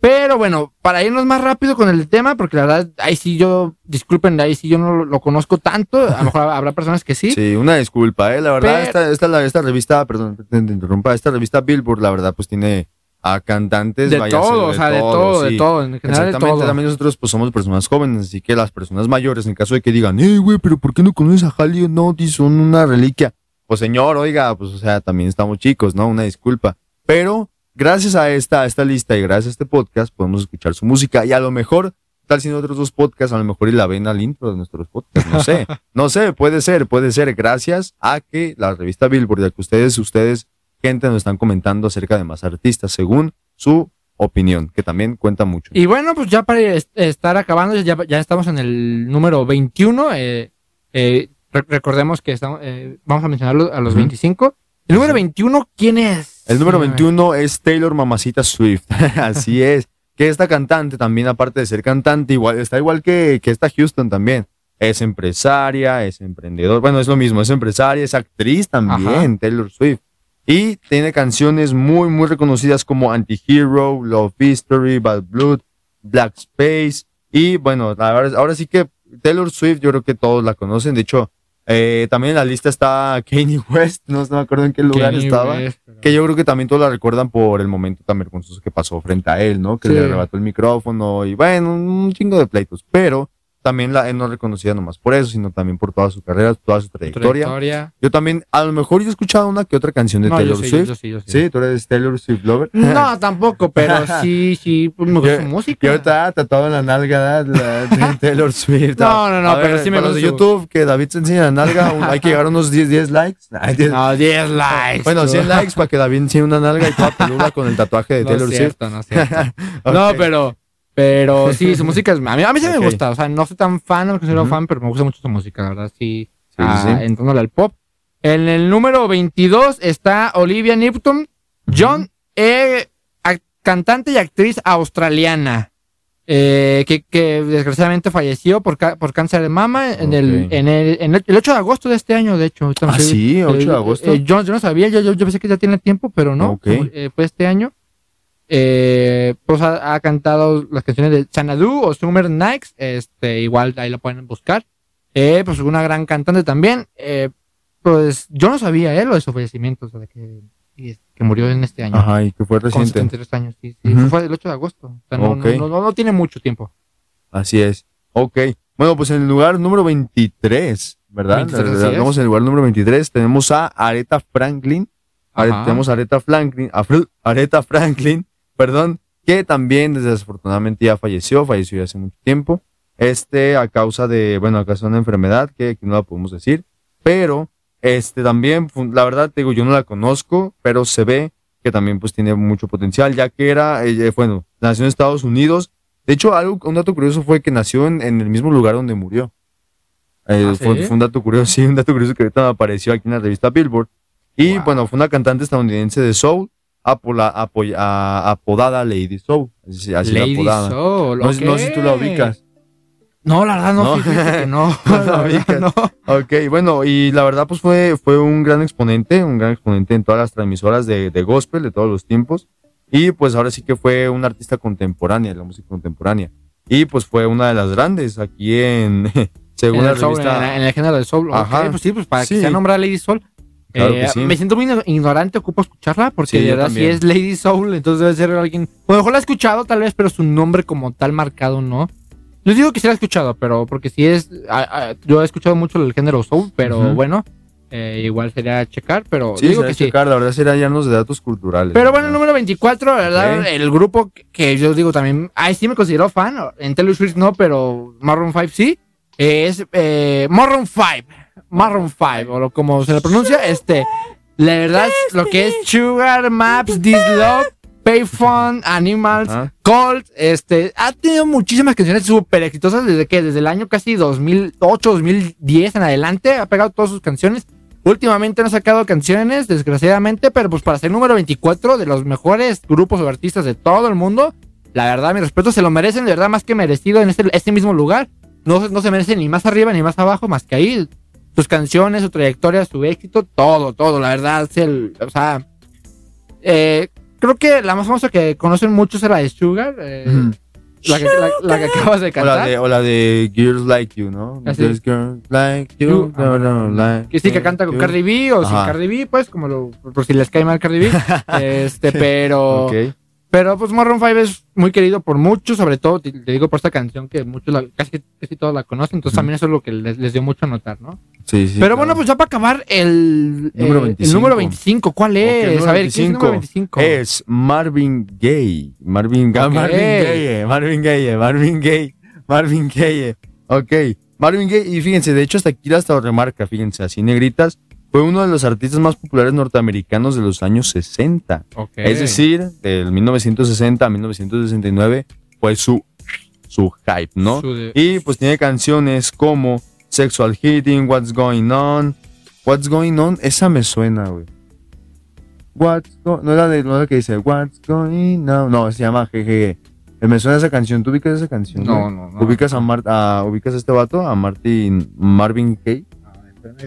Pero bueno, para irnos más rápido con el tema, porque la verdad, ahí sí yo, disculpen, ahí sí yo no lo, lo conozco tanto. A lo mejor habrá personas que sí. Sí, una disculpa, ¿eh? La verdad, Pero- esta, esta, la- esta revista, perdón, te interrumpa, esta revista Billboard, la verdad, pues tiene a cantantes. de vaya, todo, o sea, de todo, de sí. todo, en general de Exactamente, todo. también nosotros pues somos personas jóvenes, así que las personas mayores, en caso de que digan, eh, güey, pero ¿por qué no conoces a Jalio Notis? Son una reliquia. Pues señor, oiga, pues o sea, también estamos chicos, ¿no? Una disculpa. Pero gracias a esta, a esta lista y gracias a este podcast podemos escuchar su música y a lo mejor, tal si otros dos podcasts, a lo mejor y la ven al intro de nuestros podcasts, no sé. no sé, puede ser, puede ser, gracias a que la revista Billboard, ya que ustedes, ustedes, gente, nos están comentando acerca de más artistas según su opinión, que también cuenta mucho. Y bueno, pues ya para est- estar acabando, ya, ya estamos en el número 21. eh, eh, re- recordemos que estamos, eh, vamos a mencionarlo a los Ujú. 25. El número Sí. 21, ¿quién es? El número Sí, 21 es Taylor Mamacita Swift. Así es. Que esta cantante también, aparte de ser cantante, igual, está igual que, que esta Houston también. Es empresaria, es emprendedor. Bueno, es lo mismo, es empresaria, es actriz también, Ajá. Taylor Swift. Y tiene canciones muy, muy reconocidas como Anti-Hero, Love History, Bad Blood, Black Space. Y bueno, ahora, ahora sí que Taylor Swift, yo creo que todos la conocen. De hecho, eh, también en la lista está Kanye West, no, no me acuerdo en qué lugar Kanye estaba. West, pero- Que yo creo que también todos la recuerdan por el momento tan vergonzoso que pasó frente a él, ¿no? Que Sí. le arrebató el micrófono y bueno, un chingo de pleitos. Pero también la, él no reconocida nomás por eso, sino también por toda su carrera, toda su trayectoria. Trayectoria. Yo también, a lo mejor yo he escuchado una que otra canción de No, yo Taylor sí, Swift. yo sí, yo sí. Sí, tú eres Taylor Swift lover. No, tampoco, pero sí, sí, pues me gusta su música. Que ahorita tatuado en la nalga de Taylor Swift. No, no, no, A pero sí me de gusta su- YouTube, que David se enseña la nalga, un- hay que llegar a unos 10, 10 likes. 10 No, 10 likes. bueno, tú. 100 likes para que David enseñe una nalga y toda peluda con el tatuaje de No Taylor es Swift. cierto, no es cierto. No, pero, pero sí, su música es. A mí, a mí sí me gusta. O sea, no soy tan fan, no me considero Ujú. fan, pero me gusta mucho su música, la verdad, sí. Sí, ah, sí, sí. Entrándole al pop. En el número 22 está Olivia Newton, John, eh, cantante y actriz australiana. eh, que, que desgraciadamente falleció por, por cáncer de mama en, el, en, el, en el, el 8 de agosto de este año, de hecho. Ah, sí, 8 de Eh, agosto. eh, yo, yo no sabía, yo, yo, yo pensé que ya tiene tiempo, pero no. Ok. como, eh, fue este año. Eh, pues ha, ha cantado las canciones de Xanadu o Summer Nights. Este, igual ahí la pueden buscar. Eh, pues una gran cantante también. Eh, pues yo no sabía eh, lo de su fallecimiento, o sea, de que, murió en este año. Ajá, y que fue con reciente. 73 años, sí. sí, Ujú. Fue el 8 de agosto. O sea, no, no, no, no tiene mucho tiempo. Así es. Ok. Bueno, pues en el lugar número 23, ¿verdad? 23, así es. Vamos en el lugar número 23. Tenemos a Aretha Franklin. Are- tenemos a Aretha Franklin, a Aretha Franklin, perdón, que también desafortunadamente ya falleció, falleció ya hace mucho tiempo. Este a causa de, bueno, a causa de una enfermedad que no la podemos decir, pero este también, la verdad, te digo, yo no la conozco, pero se ve que también pues tiene mucho potencial, ya que era, ella, bueno, nació en Estados Unidos. De hecho, algo, un dato curioso fue que nació en, en el mismo lugar donde murió. Eh, ¿Ah, fue, sí? fue un dato curioso, sí, un dato curioso que ahorita apareció aquí en la revista Billboard. Y Wow. bueno, fue una cantante estadounidense de soul, apola- apoy- a- apodada Lady Soul. Así, así la Lady apodada. Soul. No, sé- no sé si tú la ubicas. No, la verdad no, No. que no. No la verdad, no. Ok, bueno, y la verdad, pues fue, fue un gran exponente, un gran exponente en todas las transmisoras de, de gospel de todos los tiempos. Y pues ahora sí que fue una artista contemporánea, de la música contemporánea. Y pues fue una de las grandes aquí en, según en, la el soul, revista. en, la- en el género del soul. Ajá. Ok, pues sí, pues para Sí. que sea nombrada Lady Soul. Claro eh, que sí. Me siento muy igno- ignorante, ocupo escucharla, porque Sí, de verdad si es Lady Soul, entonces debe ser alguien. O mejor la he escuchado tal vez, pero su nombre como tal marcado no. No digo que sí la he escuchado, pero porque si es. a- a- yo he escuchado mucho el género soul, pero Ujú. bueno, eh, igual sería checar, pero Sí, digo que que sí. checar, la verdad sería hallarnos de datos culturales. Pero bueno, el número 24, la ¿verdad? El grupo que- yo digo también, ay, sí me considero fan, en Taylor Swift no, pero Maroon 5 sí, es eh, Maroon 5, Maroon 5, o lo- como se le pronuncia, este, la verdad, lo que es Sugar, Maps, This Love, Payphone, Animals, Ajá. Cold, este, ha tenido muchísimas canciones súper exitosas desde que, desde el año casi 2008, 2010 en adelante, ha pegado todas sus canciones. Últimamente no ha sacado canciones, desgraciadamente, pero pues para ser número 24 de los mejores grupos o artistas de todo el mundo, la verdad, mi respeto, se lo merecen, de verdad, más que merecido en este, este mismo lugar. No, se- no se merece ni más arriba ni más abajo, más que ahí. Sus canciones, su trayectoria, su éxito, todo, todo, la verdad, es el, o sea, eh, creo que la más famosa que conocen muchos era la de Sugar, eh, la, que, la- la que acabas de O la cantar. de, o la de Girls Like You, ¿no? Ah, Girls Like You. No, no, like Que sí, que canta con you. Cardi B o sin. Cardi B, pues, como lo, por si les cae mal Cardi B. este, pero, Ok. Pero pues Maroon 5 es muy querido por muchos, sobre todo, te, te digo por esta canción que muchos, la- casi, casi todos la conocen, entonces también eso es lo que les, les dio mucho a notar, ¿no? Sí, sí. pero claro. bueno, pues ya para acabar el, Número eh, 25. el número 25, ¿cuál es? número a ver, ¿quién es el número 25? Es Marvin Gaye. Marvin, Ok. Marvin Gaye. Marvin Gaye. Marvin Gaye. Marvin Gaye. Ok. Marvin Gaye. Y fíjense, de hecho, hasta aquí hasta remarca, fíjense, así negritas. Fue uno de los artistas más populares norteamericanos de los años 60. Ok. Es decir, del 1960 a 1969 fue su, su hype, ¿no? Su Y pues tiene canciones como Sexual Hitting, What's Going On. What's Going On, esa me suena, güey. What's go- no era de no era que dice What's Going On. No, se llama GG. Me suena esa canción. ¿Tú ubicas esa canción? No, güey? no, no. ¿Ubicas a, Mar- a- ubicas a este vato? A Martin Marvin Gaye.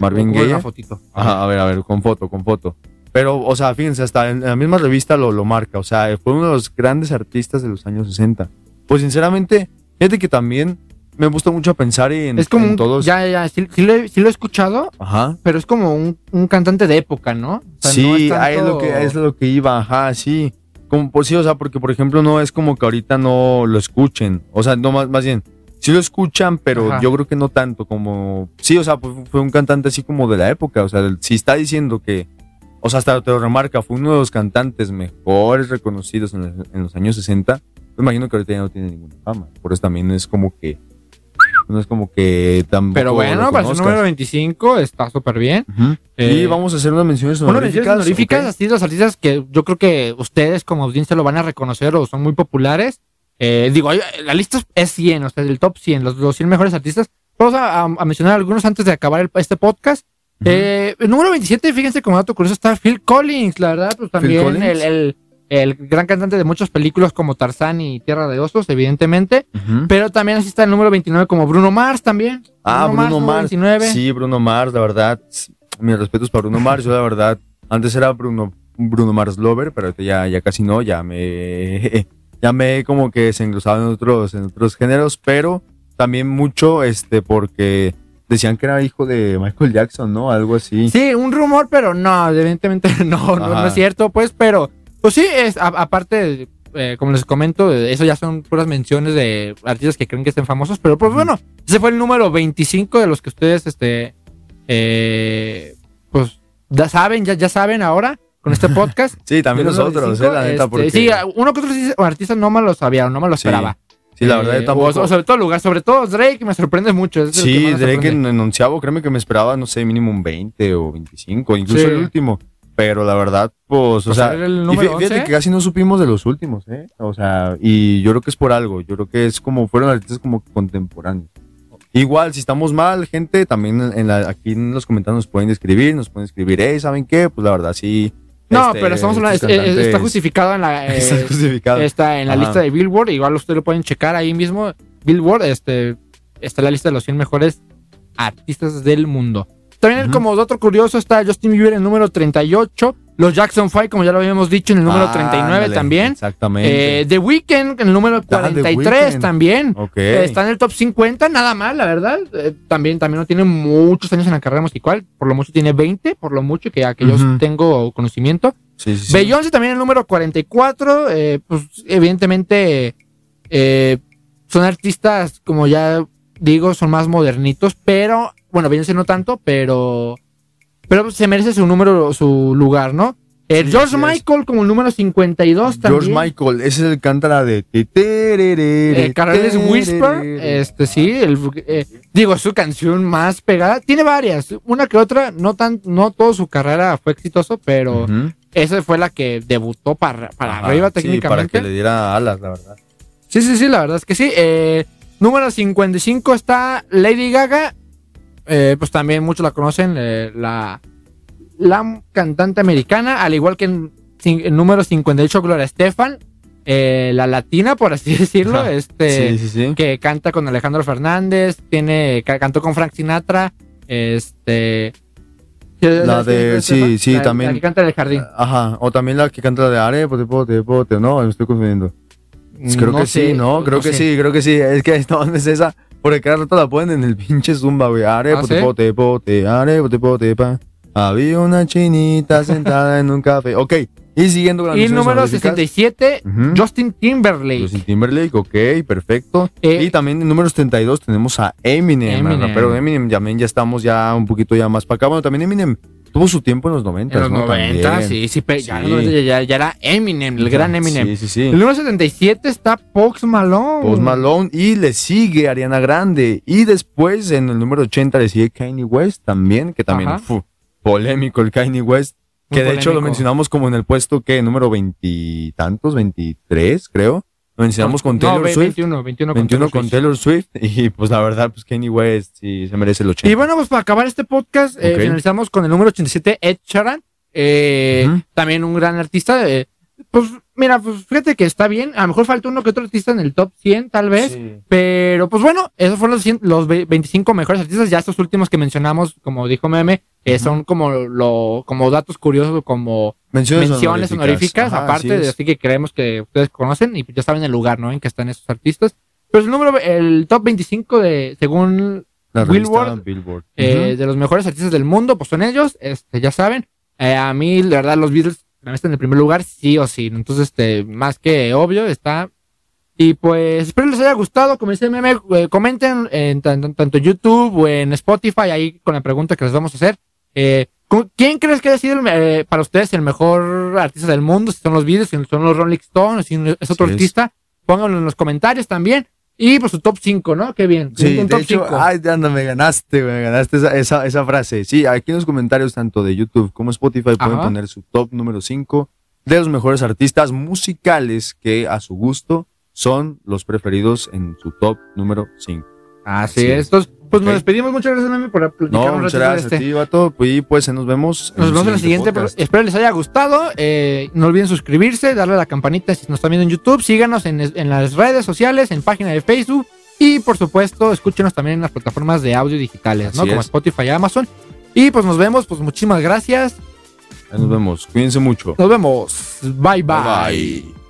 Marvin Gaye. una fotito. Ajá, a ver, a ver, con foto, con foto. Pero, o sea, fíjense, hasta en la misma revista lo, lo marca. O sea, fue uno de los grandes artistas de los años 60. Pues sinceramente, fíjate que también me gusta mucho pensar en, Es como en un, todos. ya, ya, sí, sí lo he, sí lo he escuchado, Ajá. pero es como un, un cantante de época, ¿no? O sea, sí, no es ahí es tanto- lo que es lo que iba, ajá, sí. Como, pues sí, o sea, porque por ejemplo no es como que ahorita no lo escuchen. O sea, no más, más bien, sí lo escuchan, pero Ajá. yo creo que no tanto como... Sí, o sea, pues, fue un cantante así como de la época, o sea, si está diciendo que... O sea, hasta te lo remarca, fue uno de los cantantes mejores reconocidos en, los- en los años 60. Me imagino que ahorita ya no tiene ninguna fama. Por eso también es como que... No es como que tan... Pero bueno, para ser número 25 está súper bien. y Eh, vamos a hacer unas menciones honoríficas. menciones honoríficas, ¿ok? así los artistas que yo creo que ustedes como audiencia lo van a reconocer o son muy populares. Eh, digo, la lista es 100, o sea, del top 100, los, los 100 mejores artistas. Vamos a, mencionar algunos antes de acabar el- este podcast. Eh, el número 27, fíjense como dato curioso, está Phil Collins, la verdad, pues también el, el- el gran cantante de muchas películas como Tarzán y Tierra de Osos, evidentemente. Pero también así está el número 29 como Bruno Mars también. Ah, Bruno Mars. 29. Sí, Bruno Mars, la verdad. Mis respetos para Bruno Mars. Yo, la verdad, antes era Bruno, Bruno Mars Lover, pero ya, ya casi no. Ya me, ya me he como que desenglosado en otros, en otros géneros, pero también mucho este porque decían que era hijo de Michael Jackson, ¿no? Algo así. Sí, un rumor, pero no, evidentemente no, no, es cierto, pues, pero, pues sí, es, a- aparte, eh, como les comento, eso ya son puras menciones de artistas que creen que estén famosos, pero pues bueno, ese fue el número 25 de los que ustedes, este, eh, pues, ya saben, ya, ya saben ahora con este podcast. Sí, también nosotros, 25, eh, la neta, este, porque... Sí, uno que otro artista no me lo sabía, no me lo esperaba. sí, la verdad, Eh, tampoco... o- o sobre todo lugar, sobre todo Drake me sorprende mucho. es Sí, Drake en, en onceavo, créeme que me esperaba, no sé, mínimo un 20 o 25, incluso Sí. el último. Pero la verdad, pues, o Pues sea, el y fíjate 11. que casi no supimos de los últimos, ¿eh? O sea, y yo creo que es por algo, yo creo que es como, fueron artistas como contemporáneos. Igual, si estamos mal, gente, también en en la- aquí en los comentarios nos pueden escribir, nos pueden escribir, hey, ¿saben qué? Pues la verdad, sí. No, este, pero estamos hablando, es- está justificado en la, eh, Está justificado. está en la Ajá. lista de Billboard. Igual ustedes lo pueden checar ahí mismo. Billboard, este, está en la lista de los 100 mejores artistas del mundo. También como otro curioso está Justin Bieber en número 38. Los Jackson 5, como ya lo habíamos dicho, en el número Ah, 39 ándale, también. Exactamente. Eh, The Weeknd en el número Ah, The 43 Weeknd. también. ok. Eh, Está en el top 50, nada mal, la verdad. Eh, también, también no tiene muchos años en la carrera musical. Por lo mucho tiene 20, por lo mucho que, que yo tengo conocimiento. sí, sí, sí. Beyoncé también en el número 44. eh, pues evidentemente eh, son artistas, como ya digo, son más modernitos, pero bueno, Beyoncé no tanto, pero pero se merece su número, su lugar, ¿no? Eh, George. Michael como el número 52 también. George Michael, ese es el cántara de... Eh, Careless Whisper, este sí, el, eh, digo, su canción más pegada. Tiene varias, una que otra, no tan, no toda su carrera fue exitoso, pero esa fue la que debutó para, para Ajá, arriba sí, para técnicamente. que le diera alas, la verdad. Sí, sí, sí, la verdad es que sí. Eh, número 55 está Lady Gaga. Eh, pues también muchos la conocen, eh, la, la cantante americana, al igual que en, en número 58 Gloria Estefan, eh, la latina, por así decirlo, Ajá. este, sí, sí, sí. que canta con Alejandro Fernández, tiene, ca- cantó con Frank Sinatra, este... La de- sí, sí, La- también. La que canta en el jardín. Ajá, o también la que canta la de Are, pote, pote, pote, no, me estoy confundiendo. Pues Creo No que sé, sí, ¿no? Creo no que sé. sí, creo que sí. Es que no es esa. Porque cada rato la ponen en el pinche zumba, güey. Are, ¿Ah, pote, sí? pote, pote, are, pote, pote, pa. Había una chinita sentada en un café. Ok, y siguiendo con las Y número honoríficas. 67, Ujú. Justin Timberlake. Justin Timberlake, ok, perfecto. Eh, y también en número 72 tenemos a Eminem, Eminem. al rapero Eminem. También ya estamos ya un poquito ya más para acá. Bueno, también Eminem tuvo su tiempo en los 90, En los ¿no? 90, También. sí, sí, pero ya, Sí. en los 90 ya, ya era Eminem, el gran Eminem. Sí, sí, sí. El número 77 está Pox Malone. Post Malone y le sigue Ariana Grande. Y después en el número 80 le sigue Kanye West también, que también Ajá. fu, polémico el Kanye West. Muy Que de hecho lo mencionamos como en el puesto que número veintitantos, 23 creo. Lo mencionamos con Taylor Swift. 21, 21 con 21 Taylor con Swift. Taylor Swift. Y pues la verdad, pues Kanye West sí se merece el 80. Y bueno, pues para acabar este podcast, eh, Ok. finalizamos con el número 87, Ed Sheeran. Eh. También un gran artista. eh, pues mira, pues fíjate que está bien. A lo mejor falta uno que otro artista en el top 100, tal vez. Sí. Pero pues bueno, esos fueron los, 100 los ve- 25 mejores artistas. Ya estos últimos que mencionamos, como dijo Meme, eh, son como, lo, como datos curiosos, como Menciones, menciones honoríficas, Ajá, aparte así así que creemos que ustedes conocen y pues ya saben el lugar, ¿no? En que están esos artistas. Pero el número, el top 25 de, según La Billboard, Billboard. eh, Ujú. de los mejores artistas del mundo, pues son ellos, este, ya saben. Eh, a mí, la verdad, los Beatles están en el primer lugar, sí o sí. Entonces, este, más que obvio, está Y pues espero les haya gustado. Como dice el meme, eh, comenten en tan- tanto YouTube o en Spotify ahí con la pregunta que les vamos a hacer. Eh, ¿cu- ¿Quién crees que haya sido el, eh, para ustedes el mejor artista del mundo? Si son los videos, si son los Rolling Stones, si es otro es. artista, pónganlo en los comentarios también. Y pues su top 5, ¿no? Qué bien. Sí, un de top hecho, 5. ay, anda, me ganaste, me ganaste esa, esa, esa frase. Sí, aquí en los comentarios, tanto de YouTube como Spotify, pueden poner su top número 5 de los mejores artistas musicales que a su gusto son los preferidos en su top número 5. Así sí es. Entonces, pues nos despedimos. Muchas gracias, meme, por platicar No, un muchas gracias a este. ti, vato. Y pues nos vemos. Nos vemos en el siguiente. Espero les haya gustado. Eh, no olviden suscribirse, darle a la campanita si nos están viendo en YouTube. Síganos en, en las redes sociales, en página de Facebook. Y por supuesto, escúchenos también en las plataformas de audio digitales, ¿no? Como. Spotify y Amazon. Y pues nos vemos. Pues muchísimas gracias. Nos vemos. Cuídense mucho. Nos vemos. bye. bye. bye. bye.